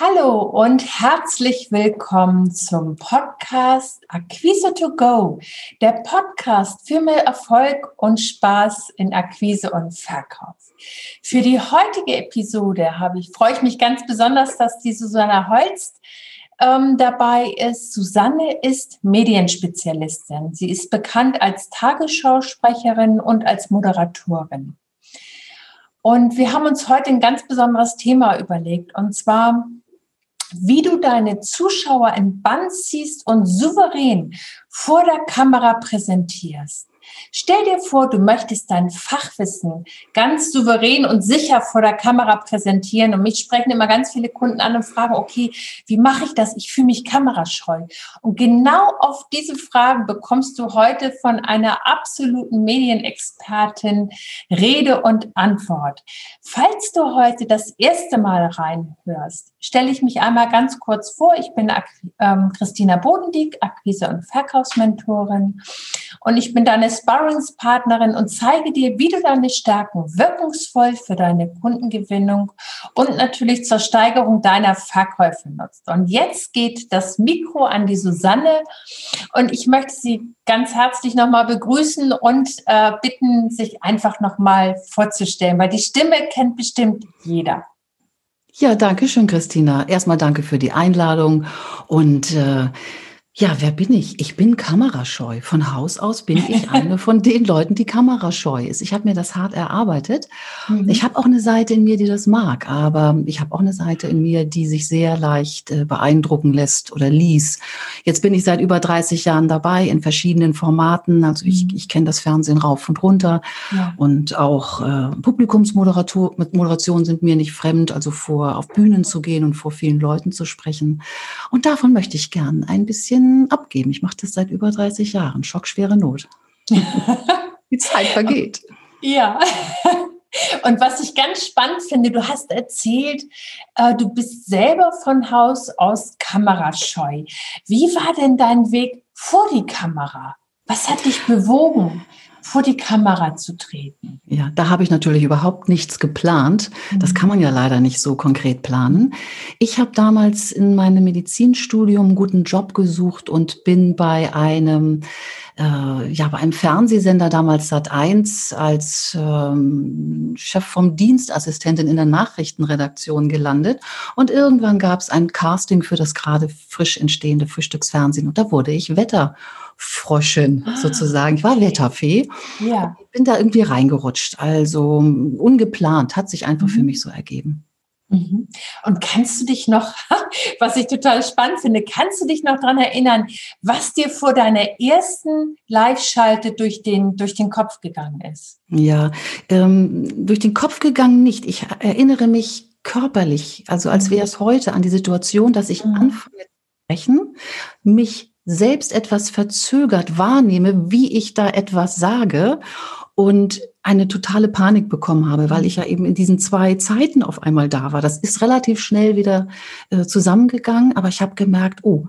Hallo und herzlich willkommen zum Podcast Akquise to Go, der Podcast für mehr Erfolg und Spaß in Akquise und Verkauf. Für die heutige Episode habe ich, freue ich mich ganz besonders, dass die Susanne Holst ähm, dabei ist. Susanne ist Medienspezialistin. Sie ist bekannt als Tagesschausprecherin und als Moderatorin. Und wir haben uns heute ein ganz besonderes Thema überlegt, und zwar wie du deine Zuschauer im Band ziehst und souverän vor der Kamera präsentierst. Stell dir vor, du möchtest dein Fachwissen ganz souverän und sicher vor der Kamera präsentieren. Und mich sprechen immer ganz viele Kunden an und fragen, okay, wie mache ich das? Ich fühle mich kamerascheu. Und genau auf diese Fragen bekommst du heute von einer absoluten Medienexpertin Rede und Antwort. Falls du heute das erste Mal reinhörst, stelle ich mich einmal ganz kurz vor. Ich bin ähm, Christina Bodendieck, Akquise- und Verkaufsmentorin. Und ich bin deine Sparringspartnerin und zeige dir, wie du deine Stärken wirkungsvoll für deine Kundengewinnung und natürlich zur Steigerung deiner Verkäufe nutzt. Und jetzt geht das Mikro an die Susanne und ich möchte sie ganz herzlich nochmal begrüßen und äh, bitten, sich einfach nochmal vorzustellen, weil die Stimme kennt bestimmt jeder. Ja, danke schön, Christina. Erstmal danke für die Einladung und äh, ja, wer bin ich? Ich bin kamerascheu. Von Haus aus bin ich eine von den Leuten, die kamerascheu ist. Ich habe mir das hart erarbeitet. Mhm. Ich habe auch eine Seite in mir, die das mag, aber ich habe auch eine Seite in mir, die sich sehr leicht äh, beeindrucken lässt oder ließ. Jetzt bin ich seit über 30 Jahren dabei in verschiedenen Formaten. Also ich, mhm. ich kenne das Fernsehen rauf und runter ja. und auch äh, Publikumsmoderationen sind mir nicht fremd, also vor auf Bühnen zu gehen und vor vielen Leuten zu sprechen. Und davon möchte ich gern ein bisschen bisschen abgeben. Ich mache das seit über 30 Jahren. Schockschwere Not. Die Zeit vergeht. Ja. Und was ich ganz spannend finde, du hast erzählt, äh, du bist selber von Haus aus kamerascheu. Wie war denn dein Weg vor die Kamera? Was hat dich bewogen? Vor die Kamera zu treten? Ja, da habe ich natürlich überhaupt nichts geplant. Das mhm. kann man ja leider nicht so konkret planen. Ich habe damals in meinem Medizinstudium einen guten Job gesucht und bin bei einem äh, ja, bei einem Fernsehsender damals Sat1 als ähm, Chef vom Dienstassistentin in der Nachrichtenredaktion gelandet. Und irgendwann gab es ein Casting für das gerade frisch entstehende Frühstücksfernsehen. Und da wurde ich Wetter. Froschin ah. sozusagen. Ich war Wetterfee. Ja. Ich bin da irgendwie reingerutscht. Also ungeplant, hat sich einfach mhm. für mich so ergeben. Mhm. Und kannst du dich noch, was ich total spannend finde, kannst du dich noch daran erinnern, was dir vor deiner ersten Live-Schalte durch den, durch den Kopf gegangen ist? Ja, ähm, durch den Kopf gegangen nicht. Ich erinnere mich körperlich, also als wäre es heute an die Situation, dass ich mhm. anfange zu sprechen, mich selbst etwas verzögert wahrnehme, wie ich da etwas sage und eine totale Panik bekommen habe, weil ich ja eben in diesen zwei Zeiten auf einmal da war. Das ist relativ schnell wieder äh, zusammengegangen, aber ich habe gemerkt, oh,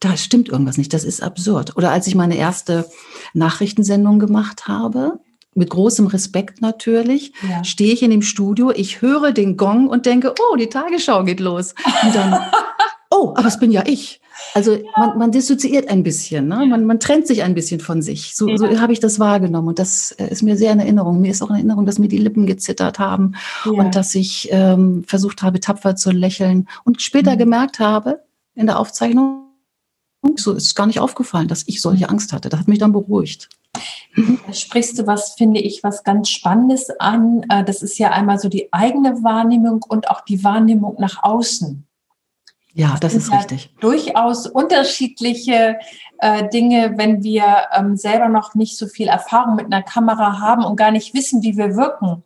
da stimmt irgendwas nicht, das ist absurd. Oder als ich meine erste Nachrichtensendung gemacht habe, mit großem Respekt natürlich, ja. stehe ich in dem Studio, ich höre den Gong und denke, oh, die Tagesschau geht los. Und dann, oh, aber es bin ja ich. Also ja. man, man dissoziiert ein bisschen, ne? man, man trennt sich ein bisschen von sich. So, ja. so habe ich das wahrgenommen und das äh, ist mir sehr in Erinnerung. Mir ist auch in Erinnerung, dass mir die Lippen gezittert haben ja. und dass ich ähm, versucht habe, tapfer zu lächeln und später mhm. gemerkt habe in der Aufzeichnung, so ist gar nicht aufgefallen, dass ich solche. Angst hatte. Das hat mich dann beruhigt. Da sprichst du was, finde ich, was ganz Spannendes an. Äh, das ist ja einmal so die eigene Wahrnehmung und auch die Wahrnehmung nach außen. Ja, das, ist ja richtig. Durchaus unterschiedliche äh, Dinge, wenn wir ähm, selber noch nicht so viel Erfahrung mit einer Kamera haben und gar nicht wissen, wie wir wirken,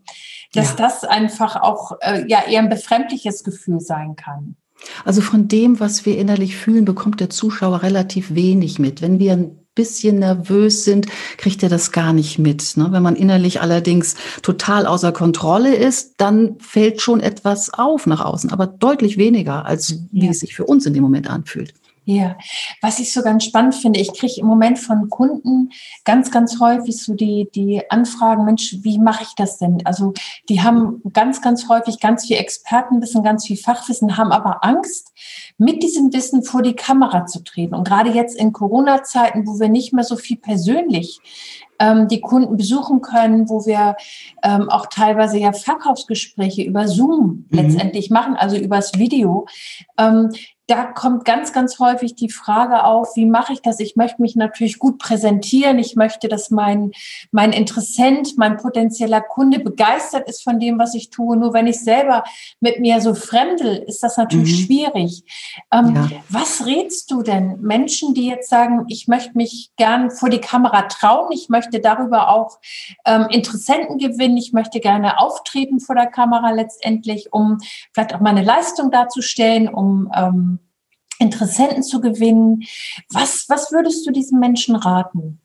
dass ja. das einfach auch äh, ja eher ein befremdliches Gefühl sein kann. Also von dem, was wir innerlich fühlen, bekommt der Zuschauer relativ wenig mit. Wenn wir ein bisschen nervös sind, kriegt er das gar nicht mit. Ne? Wenn man innerlich allerdings total außer Kontrolle ist, dann fällt schon etwas auf nach außen, aber deutlich weniger, als wie ja. es sich für uns in dem Moment anfühlt. Ja, was ich so ganz spannend finde, ich kriege im Moment von Kunden ganz, ganz häufig so die, die Anfragen, Mensch, wie mache ich das denn? Also die haben ganz, ganz häufig ganz viel Expertenwissen, ganz viel Fachwissen, haben aber Angst, mit diesem Wissen vor die Kamera zu treten. Und gerade jetzt in Corona-Zeiten, wo wir nicht mehr so viel persönlich ähm, die Kunden besuchen können, wo wir ähm, auch teilweise ja Verkaufsgespräche über Zoom mhm. letztendlich machen, also übers Video. Ähm, da kommt ganz, ganz häufig die Frage auf, wie mache ich das? Ich möchte mich natürlich gut präsentieren. Ich möchte, dass mein, mein Interessent, mein potenzieller Kunde begeistert ist von dem, was ich tue. Nur wenn ich selber mit mir so fremdel, ist das natürlich mhm. schwierig. Ähm, ja. Was rätst du denn Menschen, die jetzt sagen, ich möchte mich gern vor die Kamera trauen, ich möchte darüber auch ähm, Interessenten gewinnen, ich möchte gerne auftreten vor der Kamera letztendlich, um vielleicht auch meine Leistung darzustellen, um ähm, Interessenten zu gewinnen. Was, was würdest du diesen Menschen raten?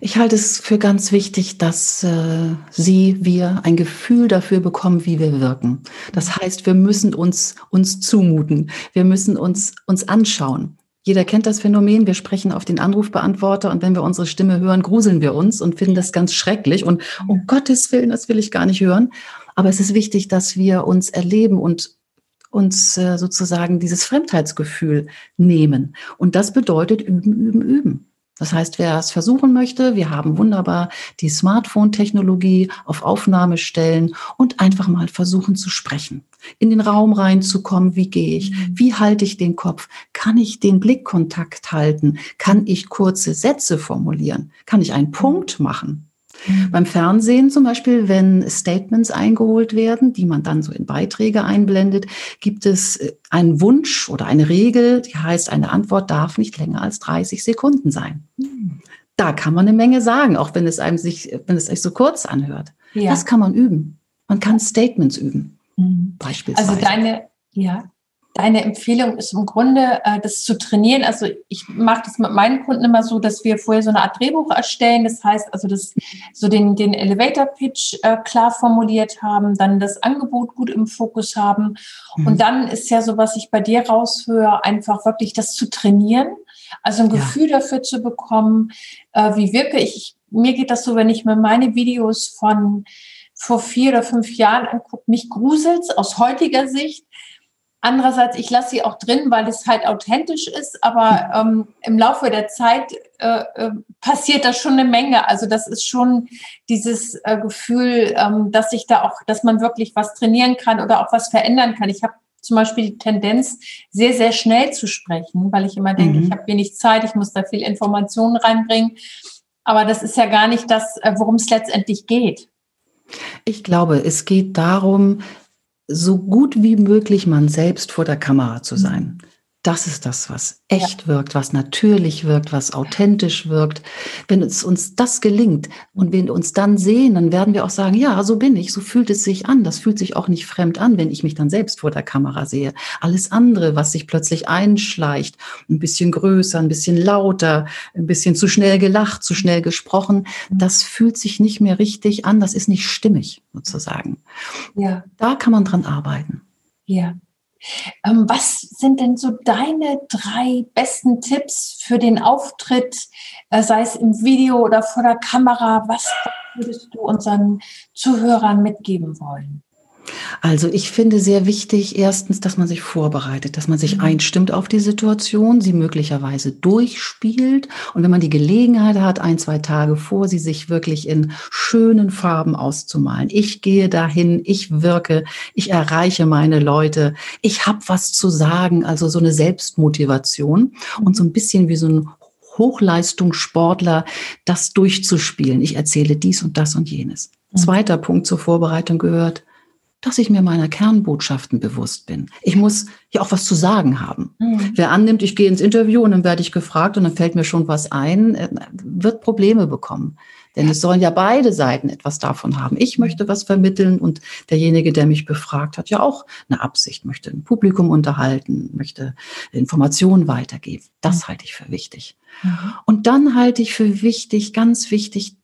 Ich halte es für ganz wichtig, dass äh, Sie, wir ein Gefühl dafür bekommen, wie wir wirken. Das heißt, wir müssen uns, uns zumuten. Wir müssen uns, uns anschauen. Jeder kennt das Phänomen. Wir sprechen auf den Anrufbeantworter und wenn wir unsere Stimme hören, gruseln wir uns und finden das ganz schrecklich und um Gottes Willen, das will ich gar nicht hören. Aber es ist wichtig, dass wir uns erleben und uns äh, sozusagen dieses Fremdheitsgefühl nehmen. Und das bedeutet üben, üben, üben. Das heißt, wer es versuchen möchte, wir haben wunderbar die Smartphone-Technologie auf Aufnahme stellen und einfach mal versuchen zu sprechen. In den Raum reinzukommen, wie gehe ich? Mhm. Wie halte ich den Kopf? Kann ich den Blickkontakt halten? Kann ich kurze Sätze formulieren? Kann ich einen Punkt machen? Mhm. Beim Fernsehen zum Beispiel, wenn Statements eingeholt werden, die man dann so in Beiträge einblendet, gibt es äh, einen Wunsch oder eine Regel, die heißt, eine Antwort darf nicht länger als 30 Sekunden sein. Mhm. Da kann man eine Menge sagen, auch wenn es einem sich, wenn es sich so kurz anhört. Ja. Das kann man üben. Man kann Statements üben. Mhm. Beispielsweise. Also deine, ja, Deine Empfehlung ist im Grunde, äh, das zu trainieren. Also ich mache das mit meinen Kunden immer so, dass wir vorher so eine Art Drehbuch erstellen. Das heißt also, dass so den, den Elevator Pitch äh, klar formuliert haben, dann das Angebot gut im Fokus haben. Mhm. Und dann ist ja so, was ich bei dir raushöre, einfach wirklich das zu trainieren. Also ein ja. Gefühl dafür zu bekommen, äh, wie wirke ich. Mir geht das so, wenn ich mir meine Videos von vor vier oder fünf Jahren angucke, mich gruselt aus heutiger Sicht Andererseits, ich lasse sie auch drin, weil es halt authentisch ist, aber ähm, im Laufe der Zeit äh, äh, passiert da schon eine Menge. Also das ist schon dieses äh, Gefühl, ähm, dass sich da auch, dass man wirklich was trainieren kann oder auch was verändern kann. Ich habe zum Beispiel die Tendenz, sehr, sehr schnell zu sprechen, weil ich immer denke, mhm. ich habe wenig Zeit, ich muss da viel Informationen reinbringen. Aber das ist ja gar nicht das, äh, worum es letztendlich geht. Ich glaube, es geht darum, so gut wie möglich man selbst vor der Kamera zu sein. Das ist das, was echt ja. wirkt, was natürlich wirkt, was authentisch wirkt. Wenn es uns das gelingt und wenn wir uns dann sehen, dann werden wir auch sagen, ja, so bin ich, so fühlt es sich an. Das fühlt sich auch nicht fremd an, wenn ich mich dann selbst vor der Kamera sehe. Alles andere, was sich plötzlich einschleicht, ein bisschen größer, ein bisschen lauter, ein bisschen zu schnell gelacht, zu schnell gesprochen, das fühlt sich nicht mehr richtig an. Das ist nicht stimmig, sozusagen. Ja. Da kann man dran arbeiten. Ja. Ähm, was sind denn so deine drei besten Tipps für den Auftritt, äh, sei es im Video oder vor der Kamera? Was würdest du unseren Zuhörern mitgeben wollen? Also ich finde sehr wichtig, erstens, dass man sich vorbereitet, dass man sich mhm. einstimmt auf die Situation, sie möglicherweise durchspielt und wenn man die Gelegenheit hat, ein, zwei Tage vor, sie sich wirklich in schönen Farben auszumalen. Ich gehe dahin, ich wirke, ich erreiche meine Leute, ich habe was zu sagen, also so eine Selbstmotivation und so ein bisschen wie so ein Hochleistungssportler, das durchzuspielen. Ich erzähle dies und das und jenes. Mhm. Zweiter Punkt zur Vorbereitung gehört, dass ich mir meiner Kernbotschaften bewusst bin. Ich muss ja auch was zu sagen haben. Mhm. Wer annimmt, ich gehe ins Interview und dann werde ich gefragt und dann fällt mir schon was ein, äh, wird Probleme bekommen. Denn es sollen ja beide Seiten etwas davon haben. Ich möchte was vermitteln und derjenige, der mich befragt, hat ja auch eine Absicht, möchte ein Publikum unterhalten, möchte Informationen weitergeben. Das mhm. halte ich für wichtig. Mhm. Und dann halte ich für wichtig, ganz wichtig,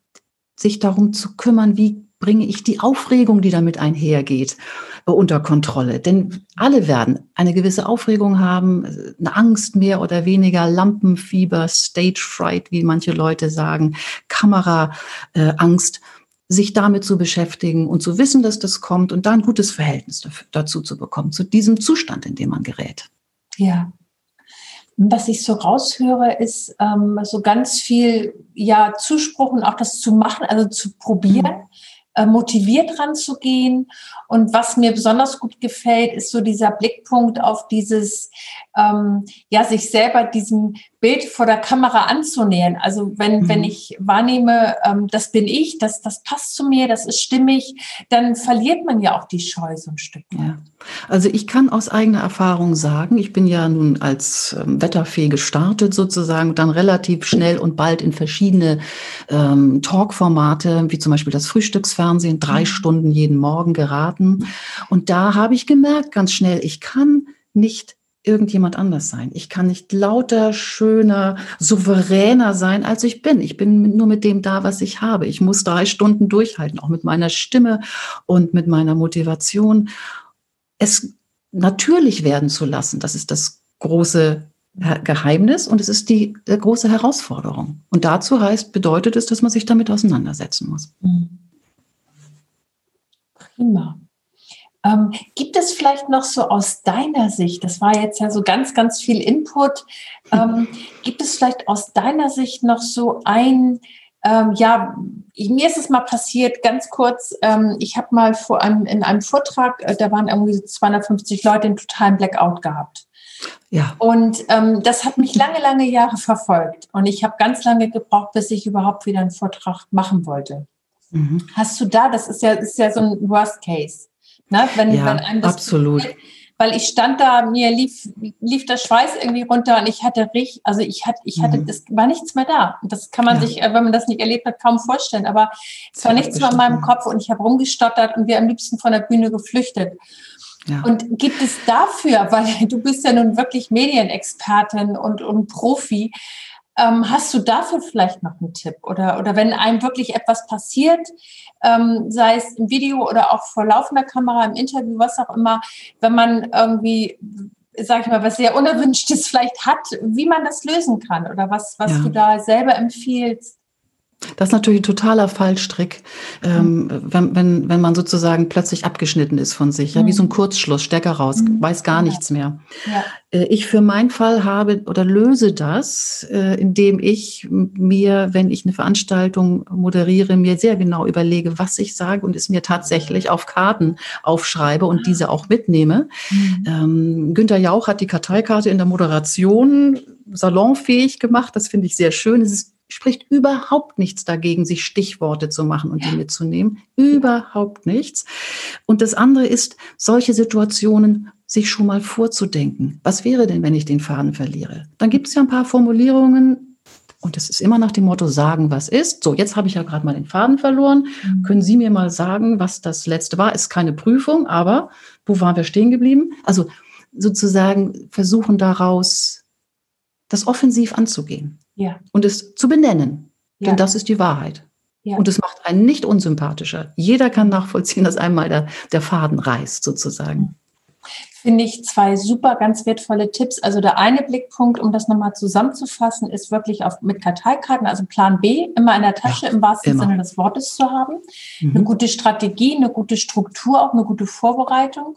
sich darum zu kümmern, wie bringe ich die Aufregung, die damit einhergeht, äh, unter Kontrolle. Denn alle werden eine gewisse Aufregung haben, eine Angst mehr oder weniger, Lampenfieber, Stage Fright, wie manche Leute sagen, Kameraangst. Äh, sich damit zu beschäftigen und zu wissen, dass das kommt und da ein gutes Verhältnis dazu zu bekommen, zu diesem Zustand, in dem man gerät. Ja, was ich so raushöre, ist ähm, so ganz viel ja Zuspruch und auch das zu machen, also zu probieren. Mhm äh, motiviert ranzugehen. Und was mir besonders gut gefällt, ist so dieser Blickpunkt auf dieses, ähm, ja, sich selber diesem Bild vor der Kamera anzunähern. Also wenn, mhm. wenn ich wahrnehme, ähm, das bin ich, das, das passt zu mir, das ist stimmig, dann verliert man ja auch die Scheu so ein Stück. Ja. Also ich kann aus eigener Erfahrung sagen, ich bin ja nun als ähm, Wetterfee gestartet sozusagen, dann relativ schnell und bald in verschiedene ähm, Talkformate, wie zum Beispiel das Frühstücksfernsehen, drei mhm. Stunden jeden Morgen geraten. Und da habe ich gemerkt ganz schnell, ich kann nicht irgendjemand anders sein. Ich kann nicht lauter, schöner, souveräner sein, als ich bin. Ich bin nur mit dem da, was ich habe. Ich muss drei Stunden durchhalten, auch mit meiner Stimme und mit meiner Motivation. Es natürlich werden zu lassen, das ist das große Geheimnis und es ist die äh, große Herausforderung. Und dazu heißt, bedeutet es, dass man sich damit auseinandersetzen muss. Mhm. Prima. Ähm, gibt es vielleicht noch so aus deiner Sicht, das war jetzt ja so ganz, ganz viel Input, ähm, gibt es vielleicht aus deiner Sicht noch so ein, ähm, ja, mir ist es mal passiert, ganz kurz, ähm, ich habe mal vor einem, in einem Vortrag, äh, da waren irgendwie 250 Leute in totalen Blackout gehabt. Ja. Und ähm, das hat mich lange, lange Jahre verfolgt. Und ich habe ganz lange gebraucht, bis ich überhaupt wieder einen Vortrag machen wollte. Mhm. Hast du da, das ist ja, ist ja so ein Worst Case. Ne? Wenn, ja, wenn einem das absolut. Passiert, weil ich stand da, mir lief, lief der Schweiß irgendwie runter und ich hatte richtig, also ich hatte, ich hatte, mhm. das war nichts mehr da. Das kann man ja. sich, äh, wenn man das nicht erlebt hat, kaum vorstellen. Aber es war nichts mehr in meinem Kopf und ich habe rumgestottert und wir am liebsten von der Bühne geflüchtet. Ja. Und gibt es dafür, weil du bist ja nun wirklich Medienexpertin und, und Profi, ähm, hast du dafür vielleicht noch einen Tipp? Oder, oder wenn einem wirklich etwas passiert, ähm, sei es im Video oder auch vor laufender Kamera, im Interview, was auch immer, wenn man irgendwie, sag ich mal, was sehr Unerwünschtes vielleicht hat, wie man das lösen kann oder was, was ja. du da selber empfiehlst? Das ist natürlich ein totaler Fallstrick, mhm. wenn, wenn, wenn man sozusagen plötzlich abgeschnitten ist von sich, ja, wie so ein mhm. Kurzschluss, Stecker raus, mhm. weiß gar nichts mehr. Ja. Äh, ich für meinen Fall habe oder löse das, äh, indem ich mir, wenn ich eine Veranstaltung moderiere, mir sehr genau überlege, was ich sage und es mir tatsächlich auf Karten aufschreibe und diese auch mitnehme. Mhm. Ähm, Günter Jauch hat die Karteikarte in der Moderation salonfähig gemacht. Das finde ich sehr schön. Es ist spricht überhaupt nichts dagegen, sich Stichworte zu machen und die mitzunehmen. Überhaupt nichts. Und das andere ist, solche Situationen sich schon mal vorzudenken. Was wäre denn, wenn ich den Faden verliere? Dann gibt es ja ein paar Formulierungen, und es ist immer nach dem Motto, sagen, was ist. So, jetzt habe ich ja gerade mal den Faden verloren. Mhm. Können Sie mir mal sagen, was das letzte war? Ist keine Prüfung, aber wo waren wir stehen geblieben? Also sozusagen versuchen daraus, das offensiv anzugehen. Ja. Und es zu benennen. Ja. Denn das ist die Wahrheit. Ja. Und es macht einen nicht unsympathischer. Jeder kann nachvollziehen, dass einmal der, der Faden reißt, sozusagen. Finde ich zwei super, ganz wertvolle Tipps. Also der eine Blickpunkt, um das nochmal zusammenzufassen, ist wirklich auf, mit Karteikarten, also Plan B, immer in der Tasche ja, im wahrsten immer. Sinne des Wortes zu haben. Mhm. Eine gute Strategie, eine gute Struktur, auch eine gute Vorbereitung.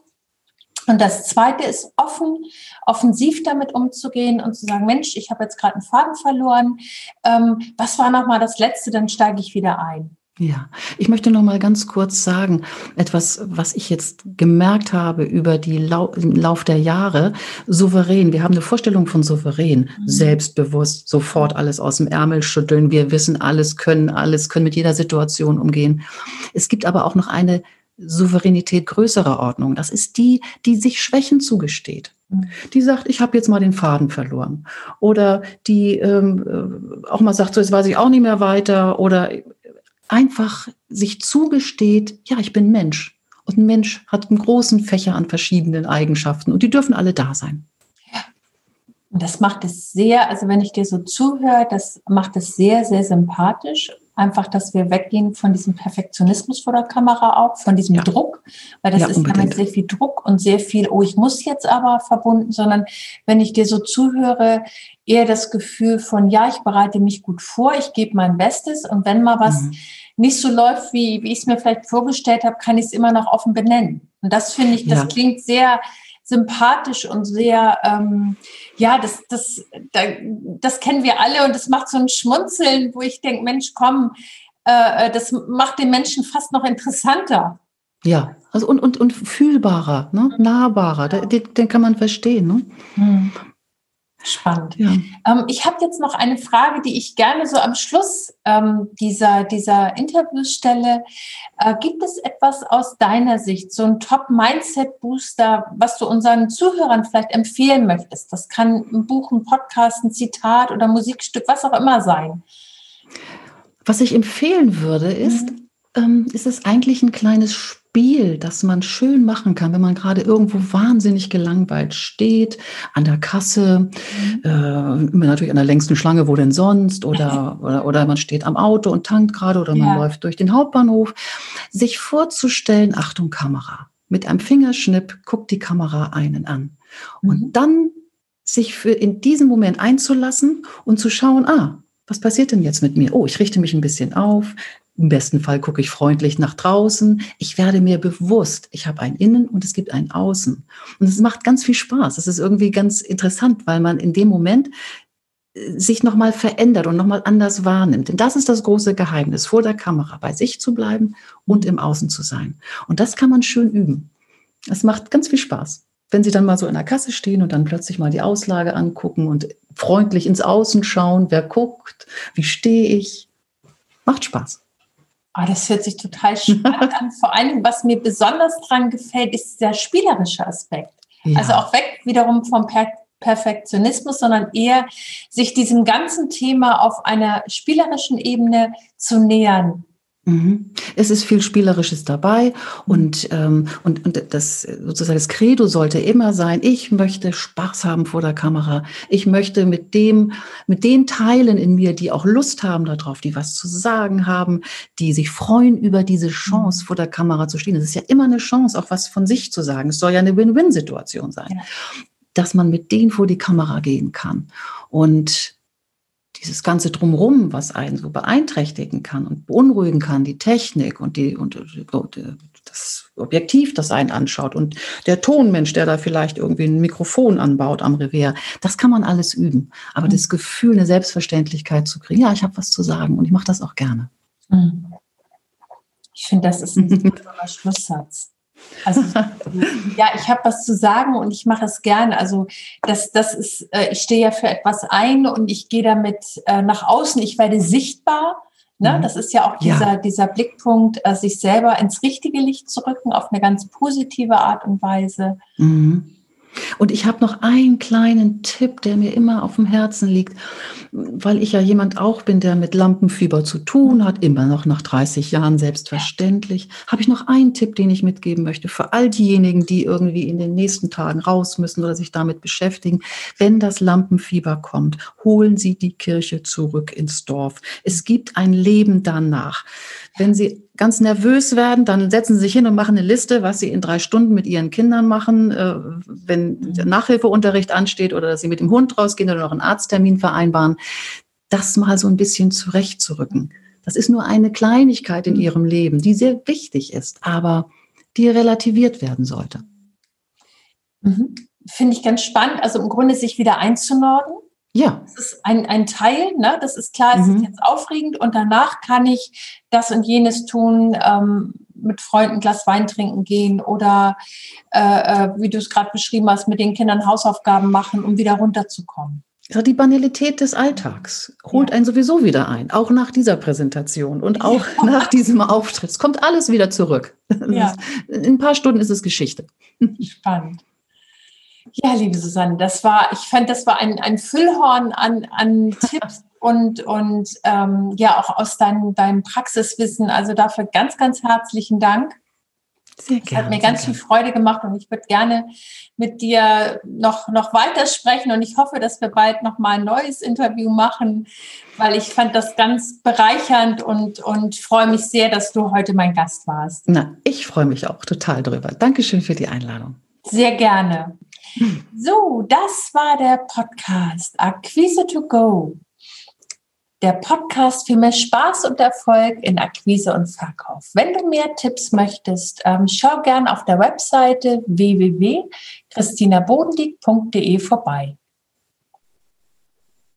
Und das Zweite ist offen, offensiv damit umzugehen und zu sagen, Mensch, ich habe jetzt gerade einen Faden verloren. Ähm, was war noch mal das Letzte? Dann steige ich wieder ein. Ja, ich möchte noch mal ganz kurz sagen, etwas, was ich jetzt gemerkt habe über die Lau Lauf der Jahre. Souverän, wir haben eine Vorstellung von souverän, mhm. selbstbewusst, sofort alles aus dem Ärmel schütteln. Wir wissen alles, können alles, können mit jeder Situation umgehen. Es gibt aber auch noch eine Souveränität größerer Ordnung. Das ist die, die sich Schwächen zugesteht. Die sagt, ich habe jetzt mal den Faden verloren. Oder die ähm, äh, auch mal sagt, so jetzt weiß ich auch nicht mehr weiter. Oder einfach sich zugesteht, ja, ich bin Mensch. Und ein Mensch hat einen großen Fächer an verschiedenen Eigenschaften und die dürfen alle da sein. Und das macht es sehr, also wenn ich dir so zuhöre, das macht es sehr, sehr sympathisch Einfach, dass wir weggehen von diesem Perfektionismus vor der Kamera auch, von diesem ja. Druck, weil das ja, ist unbedingt. ja mit sehr viel Druck und sehr viel, oh, ich muss jetzt aber verbunden, sondern wenn ich dir so zuhöre, eher das Gefühl von, ja, ich bereite mich gut vor, ich gebe mein Bestes und wenn mal was mhm. nicht so läuft, wie, wie ich es mir vielleicht vorgestellt habe, kann ich es immer noch offen benennen. Und das finde ich, das ja. klingt sehr sympathisch und sehr, ähm, ja, das, das, das kennen wir alle und das macht so ein Schmunzeln, wo ich denke, Mensch, komm, äh, das macht den Menschen fast noch interessanter. Ja, also und, und, und fühlbarer, ne? nahbarer, den, den kann man verstehen. Ne? Hm. Spannend. Ja. Ähm, ich habe jetzt noch eine Frage, die ich gerne so am Schluss ähm, dieser, dieser Interviews stelle. Äh, gibt es etwas aus deiner Sicht, so ein Top-Mindset-Booster, was du unseren Zuhörern vielleicht empfehlen möchtest? Das kann ein Buch, ein Podcast, ein Zitat oder Musikstück, was auch immer sein. Was ich empfehlen würde, ist, mhm. Ähm, ist es eigentlich ein kleines Spiel das man schön machen kann, wenn man gerade irgendwo wahnsinnig gelangweilt steht, an der Kasse, mhm. äh, natürlich an der längsten Schlange, wo denn sonst, oder, oder, oder man steht am Auto und tankt gerade, oder man ja. läuft durch den Hauptbahnhof, sich vorzustellen, Achtung Kamera, mit einem Fingerschnipp guckt die Kamera einen an. Mhm. Und dann sich für in diesem Moment einzulassen und zu schauen, ah, was passiert denn jetzt mit mir? Oh, ich richte mich ein bisschen auf, im besten Fall gucke ich freundlich nach draußen. Ich werde mir bewusst, ich habe ein Innen und es gibt ein Außen. Und es macht ganz viel Spaß. Es ist irgendwie ganz interessant, weil man in dem Moment äh, sich nochmal verändert und nochmal anders wahrnimmt. Denn das ist das große Geheimnis, vor der Kamera bei sich zu bleiben und im Außen zu sein. Und das kann man schön üben. Es macht ganz viel Spaß. Wenn Sie dann mal so in der Kasse stehen und dann plötzlich mal die Auslage angucken und freundlich ins Außen schauen, wer guckt, wie stehe ich, macht Spaß. Oh, das hört sich total spannend an. Vor allem, was mir besonders dran gefällt, ist der spielerische Aspekt. Ja. Also auch weg wiederum vom per Perfektionismus, sondern eher sich diesem ganzen Thema auf einer spielerischen Ebene zu nähern. Mhm. Es ist viel Spielerisches dabei und, ähm, und, und das sozusagen das Credo sollte immer sein, ich möchte Spaß haben vor der Kamera. Ich möchte mit dem, mit den Teilen in mir, die auch Lust haben darauf, die was zu sagen haben, die sich freuen über diese Chance vor der Kamera zu stehen. Es ist ja immer eine Chance, auch was von sich zu sagen. Es soll ja eine Win-Win-Situation sein. Ja. Dass man mit denen vor die Kamera gehen kann. Und dieses ganze Drumherum, was einen so beeinträchtigen kann und beunruhigen kann, die Technik und, die, und das Objektiv, das einen anschaut und der Tonmensch, der da vielleicht irgendwie ein Mikrofon anbaut am Revier, das kann man alles üben. Aber mhm. das Gefühl, eine Selbstverständlichkeit zu kriegen, ja, ich habe was zu sagen und ich mache das auch gerne. Mhm. Ich finde, das ist ein super Schlusssatz. Also ja, ich habe was zu sagen und ich mache es gern. Also das, das ist, äh, ich stehe ja für etwas ein und ich gehe damit äh, nach außen. Ich werde sichtbar. Ne? Mhm. Das ist ja auch dieser, ja. dieser Blickpunkt, äh, sich selber ins richtige Licht zu rücken auf eine ganz positive Art und Weise. Mhm. Und ich habe noch einen kleinen Tipp, der mir immer auf dem Herzen liegt, weil ich ja jemand auch bin, der mit Lampenfieber zu tun hat, immer noch nach 30 Jahren selbstverständlich. Habe ich noch einen Tipp, den ich mitgeben möchte für all diejenigen, die irgendwie in den nächsten Tagen raus müssen oder sich damit beschäftigen. Wenn das Lampenfieber kommt, holen Sie die Kirche zurück ins Dorf. Es gibt ein Leben danach. Wenn Sie ganz nervös werden, dann setzen Sie sich hin und machen eine Liste, was Sie in drei Stunden mit Ihren Kindern machen, äh, wenn der Nachhilfeunterricht ansteht oder dass Sie mit dem Hund rausgehen oder noch einen Arzttermin vereinbaren. Das mal so ein bisschen zurechtzurücken. Das ist nur eine Kleinigkeit in Ihrem Leben, die sehr wichtig ist, aber die relativiert werden sollte. Mhm. Finde ich ganz spannend. Also im Grunde sich wieder einzunorden ja. Das ist ein, ein Teil, ne? das ist klar, es mhm. ist jetzt aufregend und danach kann ich das und jenes tun, ähm, mit Freunden ein Glas Wein trinken gehen oder, äh, äh wie du es gerade beschrieben hast, mit den Kindern Hausaufgaben machen, um wieder runterzukommen. Ja, die Banalität des Alltags holt ja. einen sowieso wieder ein, auch nach dieser Präsentation und auch ja. nach diesem Auftritt. Es kommt alles wieder zurück. Ja. in ein paar Stunden ist es Geschichte. Spannend. Ja, liebe Susanne, das war, ich fand, das war ein, ein Füllhorn an, an Tipps und, und ähm, ja, auch aus dein, deinem Praxiswissen. Also dafür ganz, ganz herzlichen Dank. Sehr gerne. Das hat mir ganz viel Freude gemacht und ich würde gerne mit dir noch, noch weiter sprechen und ich hoffe, dass wir bald noch mal ein neues Interview machen, weil ich fand das ganz bereichernd und, und freue mich sehr, dass du heute mein Gast warst. Na, ich freue mich auch total drüber. Dankeschön für die Einladung. Sehr gerne. So, das war der Podcast Akquise to Go der Podcast für mehr Spaß und Erfolg in Akquise und Verkauf. Wenn du mehr Tipps möchtest, ähm, schau gern auf der Webseite www.christinabodendieck.de vorbei.